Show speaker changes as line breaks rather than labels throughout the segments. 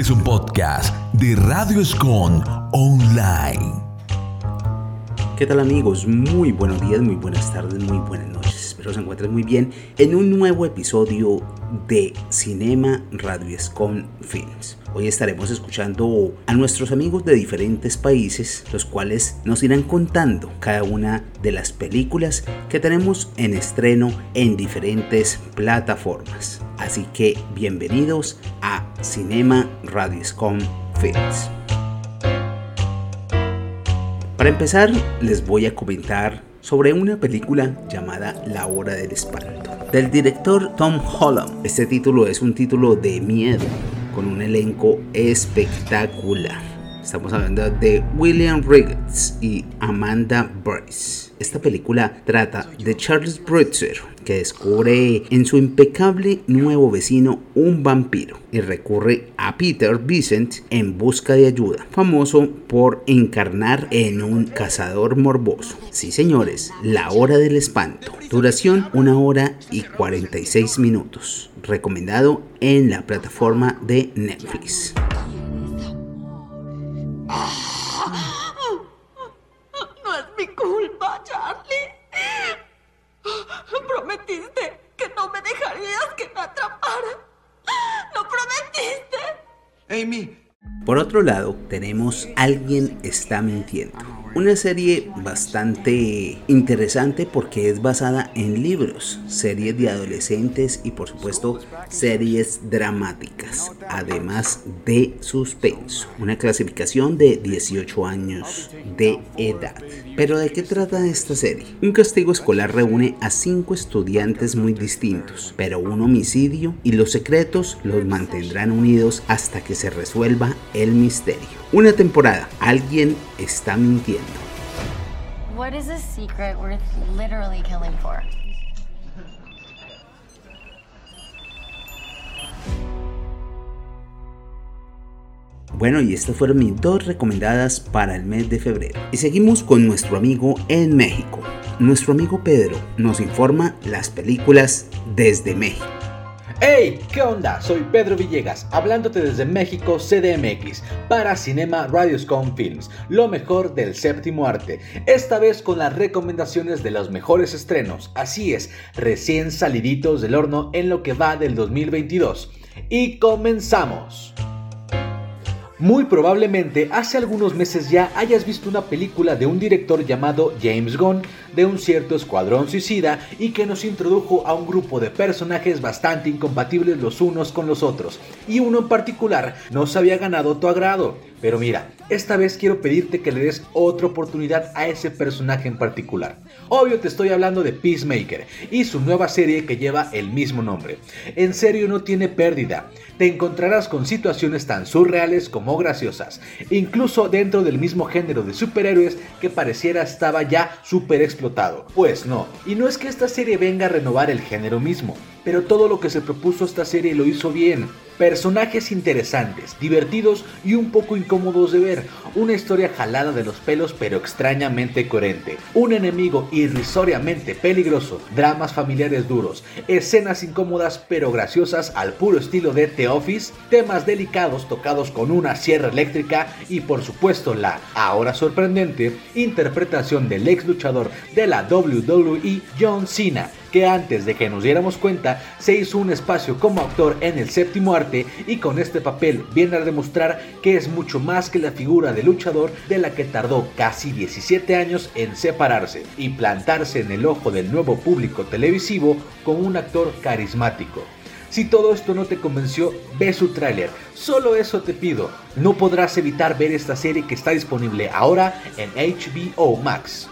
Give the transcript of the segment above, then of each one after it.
Este es un podcast de Radio Escon Online.
¿Qué tal amigos? Muy buenos días, muy buenas tardes, muy buenas noches. Espero se encuentren muy bien en un nuevo episodio de Cinema Radio Escon Films. Hoy estaremos escuchando a nuestros amigos de diferentes países, los cuales nos irán contando cada una de las películas que tenemos en estreno en diferentes plataformas. Así que bienvenidos a Cinema Radioscom Films. Para empezar, les voy a comentar sobre una película llamada La Hora del Espanto, del director Tom Holland. Este título es un título de miedo con un elenco espectacular. Estamos hablando de William Riggins y Amanda Bryce. Esta película trata de Charles Britzer, que descubre en su impecable nuevo vecino un vampiro y recurre a Peter Vincent en busca de ayuda, famoso por encarnar en un cazador morboso. Sí, señores, La Hora del Espanto. Duración una hora y 46 minutos. Recomendado en la plataforma de Netflix. Por otro lado, tenemos Alguien está mintiendo una serie bastante interesante porque es basada en libros, series de adolescentes y por supuesto series dramáticas, además de suspenso. Una clasificación de 18 años de edad. Pero ¿de qué trata esta serie? Un castigo escolar reúne a cinco estudiantes muy distintos, pero un homicidio y los secretos los mantendrán unidos hasta que se resuelva el misterio. Una temporada, alguien está mintiendo.
What is a secret worth literally killing for?
Bueno, y estas fueron mis dos recomendadas para el mes de febrero. Y seguimos con nuestro amigo en México. Nuestro amigo Pedro nos informa las películas desde México.
¡Hey! ¿Qué onda? Soy Pedro Villegas, hablándote desde México CDMX para Cinema Radioscom Films, lo mejor del séptimo arte. Esta vez con las recomendaciones de los mejores estrenos, así es, recién saliditos del horno en lo que va del 2022. Y comenzamos. Muy probablemente hace algunos meses ya hayas visto una película de un director llamado James Gunn de un cierto escuadrón suicida y que nos introdujo a un grupo de personajes bastante incompatibles los unos con los otros y uno en particular no se había ganado tu agrado. Pero mira, esta vez quiero pedirte que le des otra oportunidad a ese personaje en particular. Obvio te estoy hablando de Peacemaker y su nueva serie que lleva el mismo nombre. En serio no tiene pérdida. Te encontrarás con situaciones tan surreales como graciosas, incluso dentro del mismo género de superhéroes que pareciera estaba ya super explotado. Pues no, y no es que esta serie venga a renovar el género mismo, pero todo lo que se propuso esta serie lo hizo bien. Personajes interesantes, divertidos y un poco incómodos de ver. Una historia jalada de los pelos pero extrañamente coherente. Un enemigo irrisoriamente peligroso. Dramas familiares duros. Escenas incómodas pero graciosas al puro estilo de The Office. Temas delicados tocados con una sierra eléctrica. Y por supuesto la, ahora sorprendente, interpretación del ex luchador de la WWE John Cena que antes de que nos diéramos cuenta se hizo un espacio como actor en el séptimo arte y con este papel viene a demostrar que es mucho más que la figura de luchador de la que tardó casi 17 años en separarse y plantarse en el ojo del nuevo público televisivo como un actor carismático. Si todo esto no te convenció, ve su tráiler. Solo eso te pido. No podrás evitar ver esta serie que está disponible ahora en HBO Max.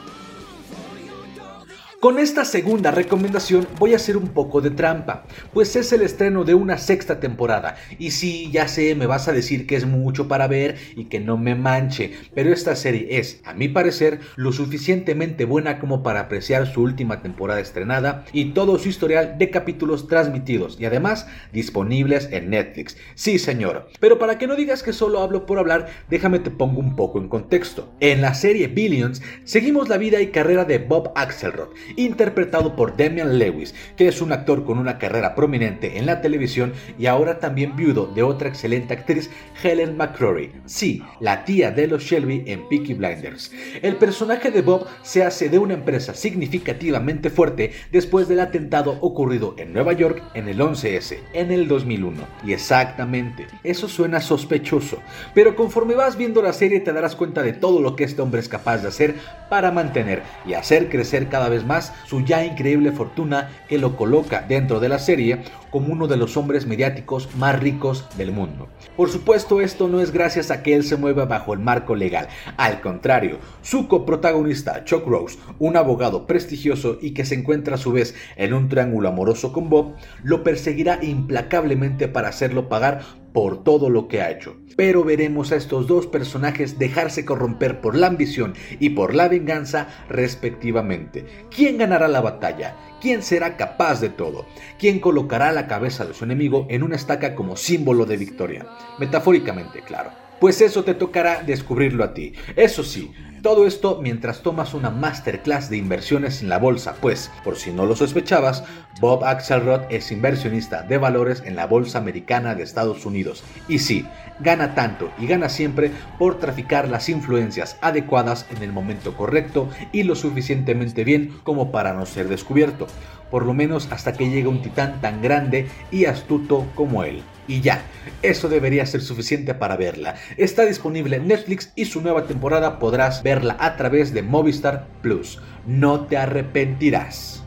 Con esta segunda recomendación voy a hacer un poco de trampa, pues es el estreno de una sexta temporada. Y sí, ya sé, me vas a decir que es mucho para ver y que no me manche, pero esta serie es, a mi parecer, lo suficientemente buena como para apreciar su última temporada estrenada y todo su historial de capítulos transmitidos y además disponibles en Netflix. Sí, señor. Pero para que no digas que solo hablo por hablar, déjame te pongo un poco en contexto. En la serie Billions seguimos la vida y carrera de Bob Axelrod interpretado por Damian Lewis, que es un actor con una carrera prominente en la televisión y ahora también viudo de otra excelente actriz, Helen McCrory. Sí, la tía de los Shelby en Peaky Blinders. El personaje de Bob se hace de una empresa significativamente fuerte después del atentado ocurrido en Nueva York en el 11S, en el 2001. Y exactamente, eso suena sospechoso, pero conforme vas viendo la serie te darás cuenta de todo lo que este hombre es capaz de hacer para mantener y hacer crecer cada vez más su ya increíble fortuna que lo coloca dentro de la serie como uno de los hombres mediáticos más ricos del mundo. Por supuesto, esto no es gracias a que él se mueva bajo el marco legal. Al contrario, su coprotagonista, Chuck Rose, un abogado prestigioso y que se encuentra a su vez en un triángulo amoroso con Bob, lo perseguirá implacablemente para hacerlo pagar por todo lo que ha hecho. Pero veremos a estos dos personajes dejarse corromper por la ambición y por la venganza respectivamente. ¿Quién ganará la batalla? ¿Quién será capaz de todo? ¿Quién colocará la cabeza de su enemigo en una estaca como símbolo de victoria? Metafóricamente, claro. Pues eso te tocará descubrirlo a ti. Eso sí, todo esto mientras tomas una masterclass de inversiones en la bolsa, pues, por si no lo sospechabas, Bob Axelrod es inversionista de valores en la bolsa americana de Estados Unidos. Y sí, gana tanto y gana siempre por traficar las influencias adecuadas en el momento correcto y lo suficientemente bien como para no ser descubierto, por lo menos hasta que llegue un titán tan grande y astuto como él. Y ya, eso debería ser suficiente para verla. Está disponible en Netflix y su nueva temporada podrás verla a través de Movistar Plus. No te arrepentirás.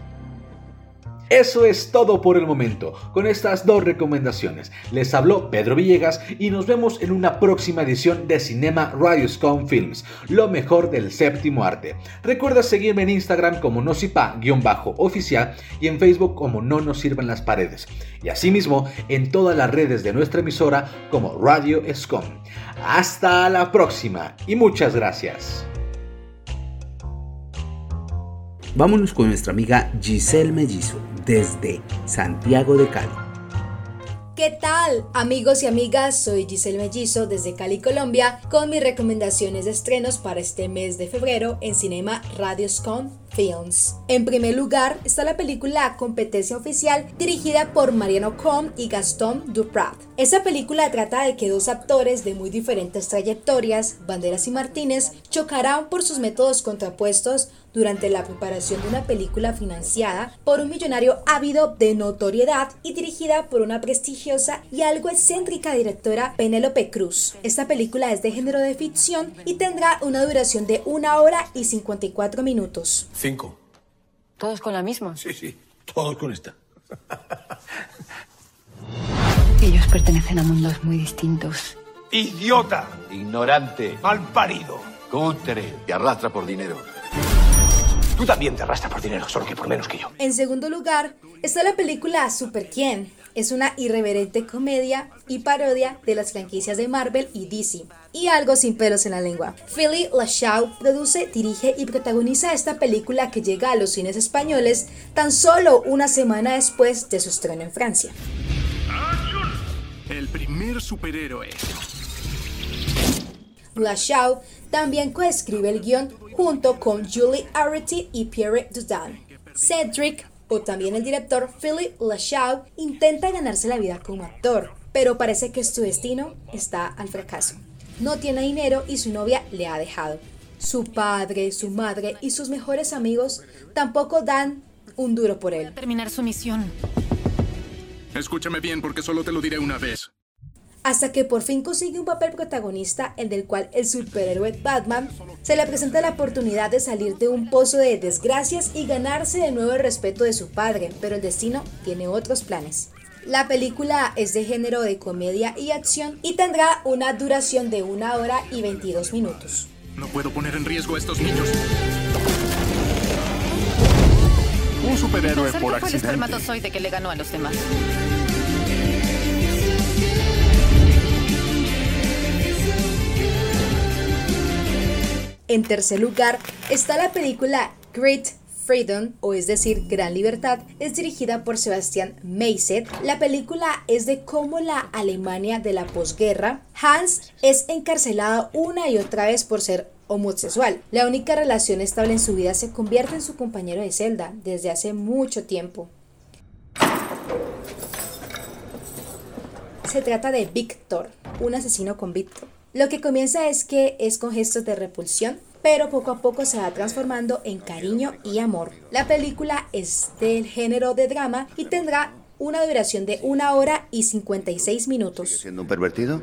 Eso es todo por el momento, con estas dos recomendaciones. Les habló Pedro Villegas y nos vemos en una próxima edición de Cinema Radioscom Films, lo mejor del séptimo arte. Recuerda seguirme en Instagram como nosipa-oficial y en Facebook como No nos sirven las paredes. Y asimismo en todas las redes de nuestra emisora como Radio Scom. Hasta la próxima y muchas gracias.
Vámonos con nuestra amiga Giselle Mellizo desde Santiago de Cali.
¿Qué tal? Amigos y amigas, soy Giselle Mellizo desde Cali, Colombia, con mis recomendaciones de estrenos para este mes de febrero en Cinema Radioscon Films. En primer lugar está la película Competencia Oficial dirigida por Mariano Com y Gaston Duprat. Esta película trata de que dos actores de muy diferentes trayectorias, Banderas y Martínez, chocarán por sus métodos contrapuestos durante la preparación de una película financiada por un millonario ávido de notoriedad y dirigida por una prestigiosa y algo excéntrica directora Penélope Cruz. Esta película es de género de ficción y tendrá una duración de una hora y 54 minutos.
Cinco.
¿Todos con la misma?
Sí, sí. Todos con esta.
Ellos pertenecen a mundos muy distintos.
¡Idiota!
Ignorante.
¡Malparido!
Cutre. Te arrastra por dinero.
Tú también te arrastras por dinero, solo que por menos que yo.
En segundo lugar está la película Super Quién. Es una irreverente comedia y parodia de las franquicias de Marvel y DC. Y algo sin pelos en la lengua. Philly Lachau produce, dirige y protagoniza esta película que llega a los cines españoles tan solo una semana después de su estreno en Francia.
El primer superhéroe.
Lachau también coescribe el guion junto con Julie Arity y Pierre Dudin. Cedric, o también el director Philip Lachau, intenta ganarse la vida como actor, pero parece que su destino está al fracaso. No tiene dinero y su novia le ha dejado. Su padre, su madre y sus mejores amigos tampoco dan un duro por él.
Terminar su misión.
Escúchame bien porque solo te lo diré una vez.
hasta que por fin consigue un papel protagonista, el del cual el superhéroe Batman se le presenta la oportunidad de salir de un pozo de desgracias y ganarse de nuevo el respeto de su padre, pero el destino tiene otros planes. La película es de género de comedia y acción y tendrá una duración de una hora y 22 minutos.
No puedo poner en riesgo a estos niños. Un superhéroe
Pensar
por
que fue el
accidente.
espermatozoide que le ganó a los demás.
En tercer lugar está la película Great Freedom, o es decir, Gran Libertad, es dirigida por Sebastián Meiset. La película es de cómo la Alemania de la posguerra, Hans es encarcelado una y otra vez por ser La única relación estable en su vida se convierte en su compañero de celda desde hace mucho tiempo. Se trata de Víctor, un asesino convicto. Lo que comienza es que es con gestos de repulsión, pero poco a poco se va transformando en cariño y amor. La película es del género de drama y tendrá una duración de una hora y 56 minutos.
¿Siendo un pervertido?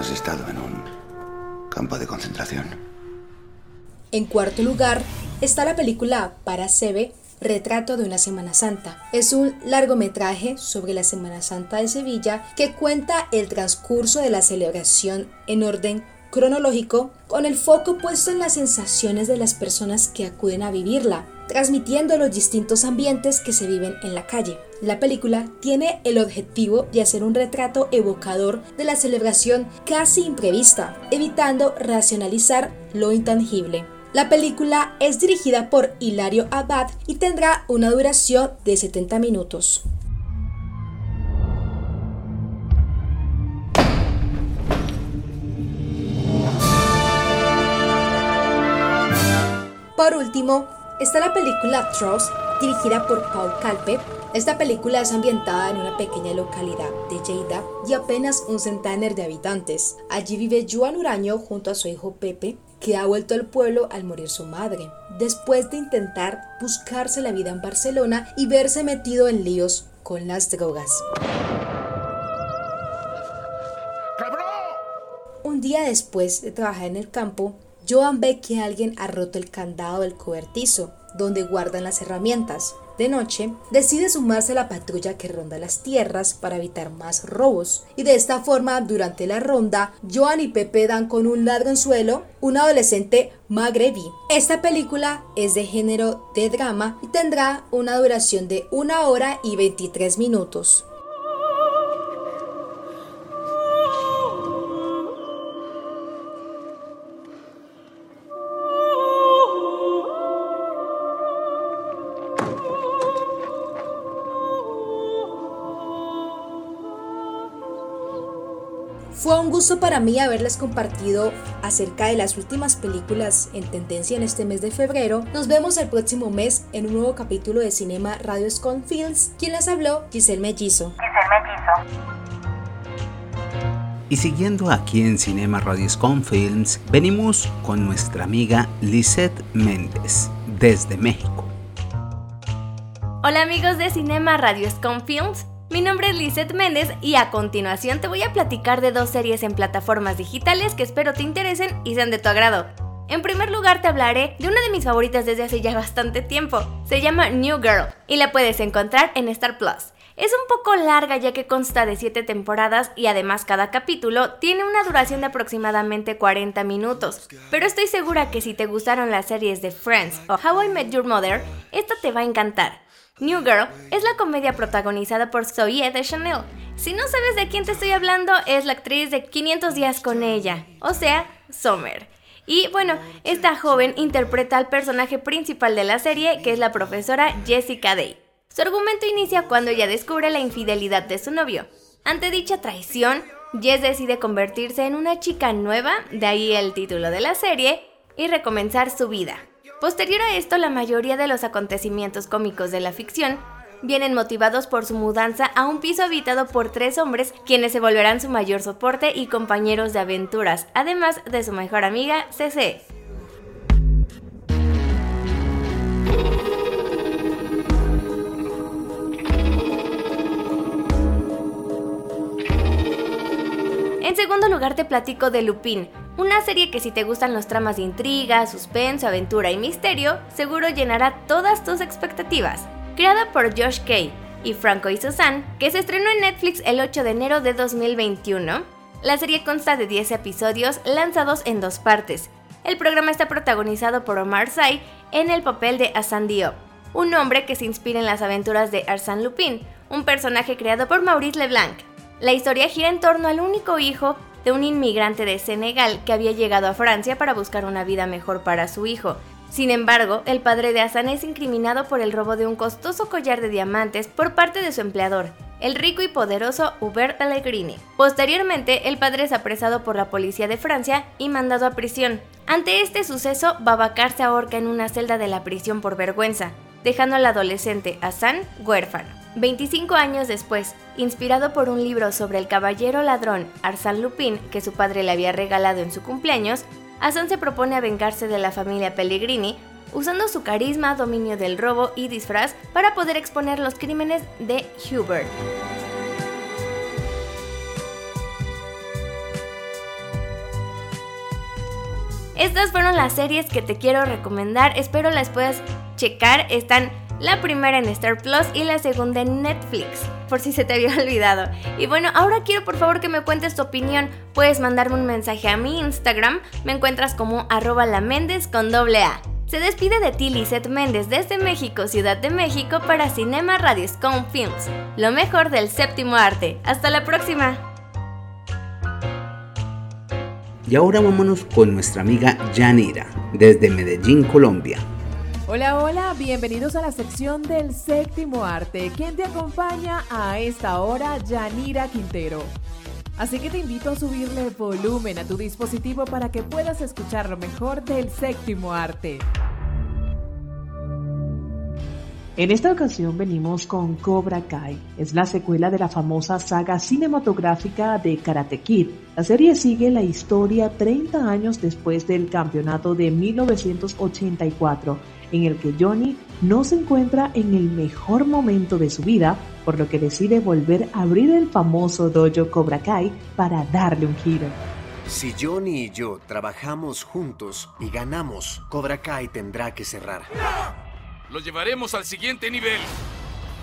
Has estado en un campo de concentración.
En cuarto lugar está la película Para Sebe, Retrato de una Semana Santa. Es un largometraje sobre la Semana Santa de Sevilla que cuenta el transcurso de la celebración en orden cronológico con el foco puesto en las sensaciones de las personas que acuden a vivirla, transmitiendo los distintos ambientes que se viven en la calle. La película tiene el objetivo de hacer un retrato evocador de la celebración casi imprevista, evitando racionalizar lo intangible. La película es dirigida por Hilario Abad y tendrá una duración de 70 minutos. Por último, está la película Trust, dirigida por Paul Calpe. Esta película es ambientada en una pequeña localidad de Lleida y apenas un centenar de habitantes. Allí vive Joan Uraño junto a su hijo Pepe, que ha vuelto al pueblo al morir su madre, después de intentar buscarse la vida en Barcelona y verse metido en líos con las drogas. Un día después de trabajar en el campo, Joan ve que alguien ha roto el candado del cobertizo, donde guardan las herramientas. De noche, decide sumarse a la patrulla que ronda las tierras para evitar más robos. Y de esta forma, durante la ronda, Joan y Pepe dan con un ladronzuelo, un adolescente magrebí. Esta película es de género de drama y tendrá una duración de una hora y 23 minutos. Gusto para mí haberles compartido acerca de las últimas películas en tendencia en este mes de febrero. Nos vemos el próximo mes en un nuevo capítulo de Cinema Radio Scon Films. Quien les habló, Giselle Mellizo.
Giselle Mellizo.
Y siguiendo aquí en Cinema Radio Scon Films, venimos con nuestra amiga Lisette Méndez, desde México.
Hola amigos de Cinema Radio Scon Films. Mi nombre es Lizeth Méndez y a continuación te voy a platicar de dos series en plataformas digitales que espero te interesen y sean de tu agrado. En primer lugar te hablaré de una de mis favoritas desde hace ya bastante tiempo. Se llama New Girl y la puedes encontrar en Star Plus. Es un poco larga ya que consta de 7 temporadas y además cada capítulo tiene una duración de aproximadamente 40 minutos. Pero estoy segura que si te gustaron las series de Friends o How I Met Your Mother, esta te va a encantar. New Girl es la comedia protagonizada por Zoe de Chanel. Si no sabes de quién te estoy hablando, es la actriz de 500 días con ella, o sea, Summer. Y bueno, esta joven interpreta al personaje principal de la serie, que es la profesora Jessica Day. Su argumento inicia cuando ella descubre la infidelidad de su novio. Ante dicha traición, Jess decide convertirse en una chica nueva, de ahí el título de la serie, y recomenzar su vida. Posterior a esto, la mayoría de los acontecimientos cómicos de la ficción vienen motivados por su mudanza a un piso habitado por tres hombres, quienes se volverán su mayor soporte y compañeros de aventuras, además de su mejor amiga, CC. En segundo lugar te platico de Lupin, una serie que si te gustan los tramas de intriga, suspenso, aventura y misterio, seguro llenará todas tus expectativas. Creada por Josh Kay y Franco y Susan, que se estrenó en Netflix el 8 de enero de 2021, la serie consta de 10 episodios lanzados en dos partes. El programa está protagonizado por Omar Sy en el papel de Hassan Diop, un hombre que se inspira en las aventuras de Arsène Lupin, un personaje creado por Maurice Leblanc. La historia gira en torno al único hijo de un inmigrante de Senegal que había llegado a Francia para buscar una vida mejor para su hijo. Sin embargo, el padre de Hassan es incriminado por el robo de un costoso collar de diamantes por parte de su empleador, el rico y poderoso Hubert Pellegrini. Posteriormente, el padre es apresado por la policía de Francia y mandado a prisión. Ante este suceso, Babacar se ahorca en una celda de la prisión por vergüenza, dejando al adolescente Hassan huérfano. 25 años después, inspirado por un libro sobre el caballero ladrón Arsène Lupin que su padre le había regalado en su cumpleaños, Hassan se propone a vengarse de la familia Pellegrini usando su carisma, dominio del robo y disfraz para poder exponer los crímenes de Hubert. Estas fueron las series que te quiero recomendar, espero las puedas checar, están la primera en Star Plus y la segunda en Netflix, por si se te había olvidado. Y bueno, ahora quiero por favor que me cuentes tu opinión. Puedes mandarme un mensaje a mi Instagram, me encuentras como arroba la con doble A. Se despide de ti Lizeth Méndez desde México, Ciudad de México, para Cinema Radioscom Films. Lo mejor del séptimo arte. Hasta la próxima.
Y ahora vámonos con nuestra amiga Yanira, desde Medellín, Colombia.
Hola, hola, bienvenidos a la sección del séptimo arte. ¿Quién te acompaña a esta hora? Yanira Quintero. Así que te invito a subirle volumen a tu dispositivo para que puedas escuchar lo mejor del séptimo arte. En esta ocasión venimos con Cobra Kai. Es la secuela de la famosa saga cinematográfica de Karate Kid. La serie sigue la historia 30 años después del campeonato de 1984, en el que Johnny no se encuentra en el mejor momento de su vida, por lo que decide volver a abrir el famoso dojo Cobra Kai para darle un giro.
Si Johnny y yo trabajamos juntos y ganamos, Cobra Kai tendrá que cerrar.
Lo llevaremos al siguiente nivel.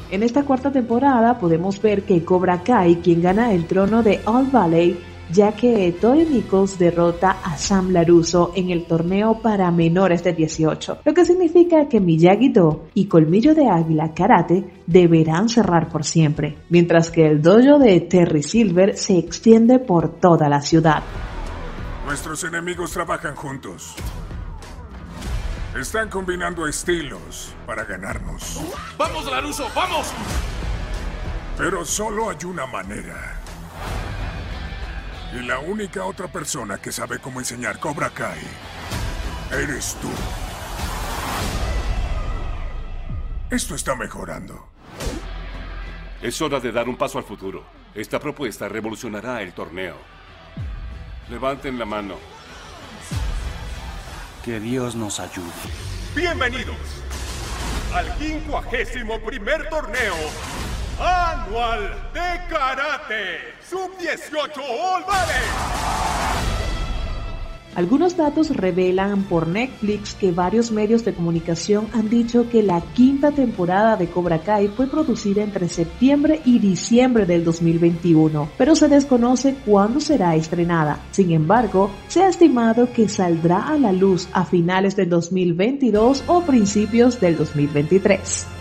En esta cuarta temporada podemos ver que Cobra Kai, quien gana el trono de All Valley, ya que Tori Nichols derrota a Sam Laruso en el torneo para menores de 18, lo que significa que Miyagi-Do y Colmillo de Águila Karate deberán cerrar por siempre, mientras que el dojo de Terry Silver se extiende por toda la ciudad.
Nuestros enemigos trabajan juntos. Están combinando estilos para ganarnos.
¡Vamos, Laruso! ¡Vamos!
Pero solo hay una manera. Y la única otra persona que sabe cómo enseñar Cobra Kai eres tú. Esto está mejorando.
Es hora de dar un paso al futuro. Esta propuesta revolucionará el torneo. Levanten la mano.
Que Dios nos ayude.
Bienvenidos al 51 primer torneo anual de karate sub-18 All
algunos datos revelan por Netflix que varios medios de comunicación han dicho que la quinta temporada de Cobra Kai fue producida entre septiembre y diciembre del 2021, pero se desconoce cuándo será estrenada. Sin embargo, se ha estimado que saldrá a la luz a finales del 2022 o principios del 2023.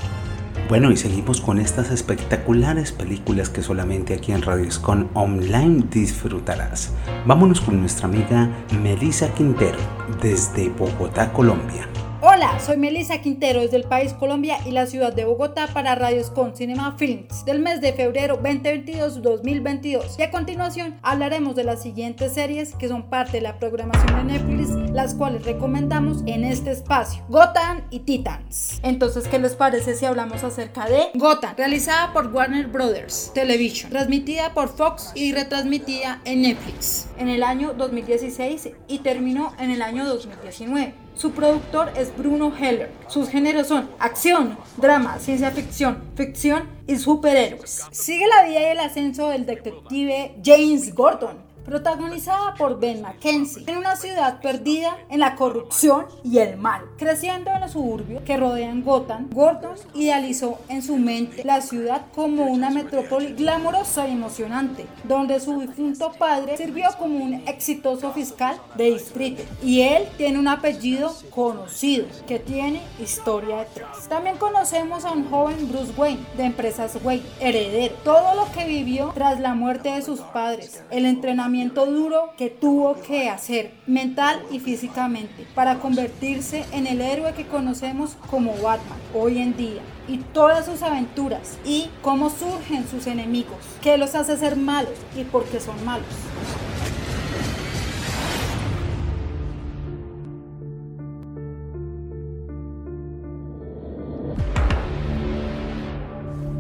Bueno, y seguimos con estas espectaculares películas que solamente aquí en Radioscon Online disfrutarás. Vámonos con nuestra amiga Melissa Quintero desde Bogotá, Colombia.
Hola, soy Melissa Quintero desde el país Colombia y la ciudad de Bogotá para Radios con Cinema Films del mes de febrero 2022-2022. Y a continuación hablaremos de las siguientes series que son parte de la programación de Netflix, las cuales recomendamos en este espacio: Gotham y Titans. Entonces, ¿qué les parece si hablamos acerca de Gotham, realizada por Warner Brothers Television, transmitida por Fox y retransmitida en Netflix en el año 2016 y terminó en el año 2019? Su productor es Bruno Heller. Sus géneros son acción, drama, ciencia ficción, ficción y superhéroes. Sigue la vida y el ascenso del detective James Gordon, protagonizada por Ben McKenzie, en una ciudad perdida en la corrupción y el mal. Creciendo en los suburbios que rodean Gotham, Gordon idealizó en su mente la ciudad como una metrópoli glamorosa y emocionante, donde su difunto padre sirvió como un exitoso fiscal de distrito y él tiene un apellido conocido que tiene historia detrás. También conocemos a un joven Bruce Wayne de empresas Wayne, heredero, todo lo que vivió tras la muerte de sus padres, el entrenamiento duro que tuvo que hacer, mental y físicamente, para convertirse en el héroe que conocemos como Batman hoy en día y todas sus aventuras y cómo surgen sus enemigos, qué los hace ser malos y por qué son malos.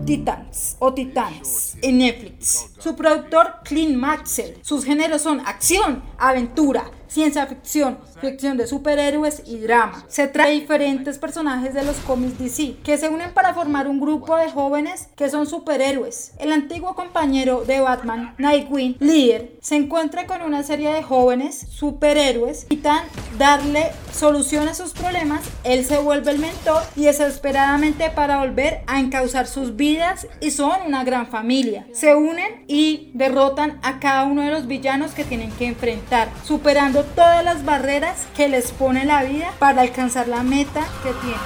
Titans o Titans en Netflix. Su productor Clint Maxwell. Sus géneros son acción, aventura, ciencia ficción, ficción de superhéroes y drama. Se trae diferentes personajes de los cómics DC que se unen para formar un grupo de jóvenes que son superhéroes. El antiguo compañero de Batman, Nightwing, líder, se encuentra con una serie de jóvenes superhéroes y tan darle solución a sus problemas, él se vuelve el mentor y desesperadamente para volver a encauzar sus vidas y son una gran familia. Se unen y derrotan a cada uno de los villanos que tienen que enfrentar, superando todas las barreras que les pone la vida para alcanzar la meta que tienen.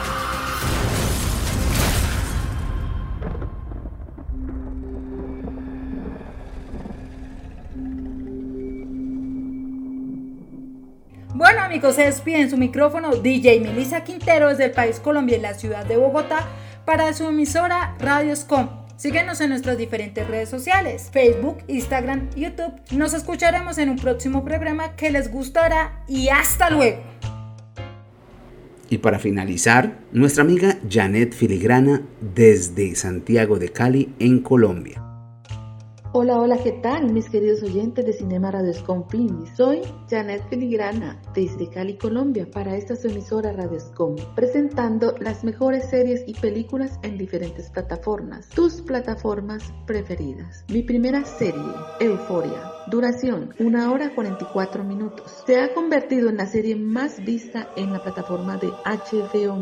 Bueno amigos, se despide en su micrófono DJ Melissa Quintero desde el país Colombia en la ciudad de Bogotá para su emisora Radioscom. Síguenos en nuestras diferentes redes sociales, Facebook, Instagram, YouTube. Nos escucharemos en un próximo programa que les gustará y hasta luego.
Y para finalizar, nuestra amiga Janet Filigrana desde Santiago de Cali en Colombia.
Hola, hola, ¿qué tal mis queridos oyentes de Cinema Radio Film? Soy Janet Filigrana desde Cali, Colombia, para esta su emisora Radio Scom, presentando las mejores series y películas en diferentes plataformas, tus plataformas preferidas. Mi primera serie, Euforia, duración 1 hora 44 minutos, se ha convertido en la serie más vista en la plataforma de HBO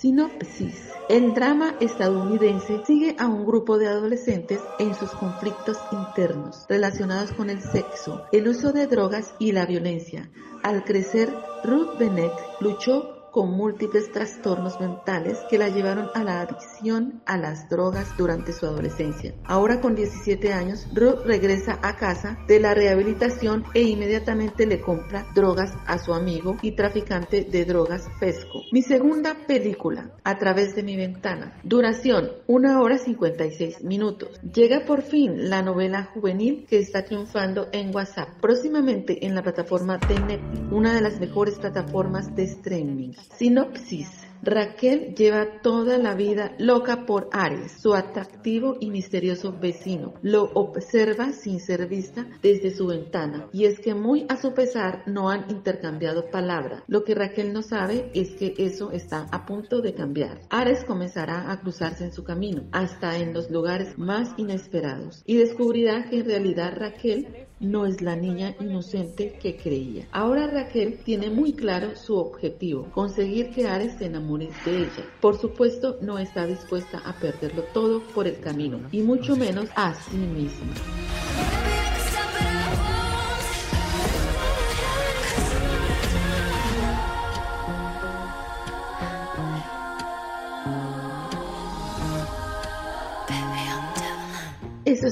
Sinopsis. El drama estadounidense sigue a un grupo de adolescentes en sus conflictos internos relacionados con el sexo, el uso de drogas y la violencia. Al crecer, Ruth Bennett luchó con múltiples trastornos mentales que la llevaron a la adicción a las drogas durante su adolescencia. Ahora con 17 años, Ruth regresa a casa de la rehabilitación e inmediatamente le compra drogas a su amigo y traficante de drogas Fesco. Mi segunda película, A través de mi ventana. Duración, 1 hora 56 minutos. Llega por fin la novela juvenil que está triunfando en WhatsApp, próximamente en la plataforma de una de las mejores plataformas de streaming. Sinopsis. Raquel lleva toda la vida loca por Ares, su atractivo y misterioso vecino. Lo observa sin ser vista desde su ventana. Y es que muy a su pesar no han intercambiado palabra. Lo que Raquel no sabe es que eso está a punto de cambiar. Ares comenzará a cruzarse en su camino, hasta en los lugares más inesperados. Y descubrirá que en realidad Raquel no es la niña inocente que creía. Ahora Raquel tiene muy claro su objetivo, conseguir que Ares se enamore de ella. Por supuesto, no está dispuesta a perderlo todo por el camino, y mucho menos a sí misma.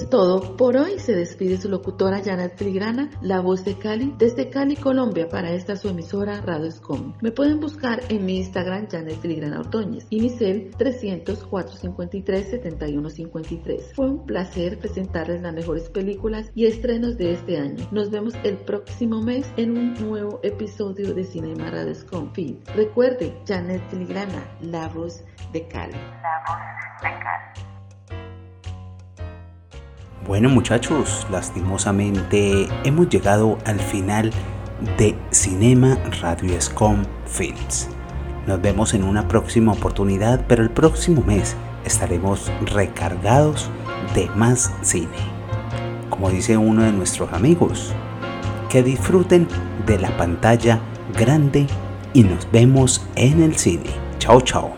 Todo. Por hoy se despide su locutora Janet Filigrana, la voz de Cali, desde Cali, Colombia, para esta su emisora Radio Scom. Me pueden buscar en mi Instagram Janet Filigrana Ortoñez y mi cel 300 453 7153. Fue un placer presentarles las mejores películas y estrenos de este año. Nos vemos el próximo mes en un nuevo episodio de Cinema Radio Scom. Recuerde, Janet Filigrana, la voz de Cali. La voz de Cali.
Bueno muchachos, lastimosamente hemos llegado al final de Cinema Radio Escom Films. Nos vemos en una próxima oportunidad, pero el próximo mes estaremos recargados de más cine. Como dice uno de nuestros amigos, que disfruten de la pantalla grande y nos vemos en el cine. Chao, chao.